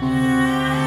Música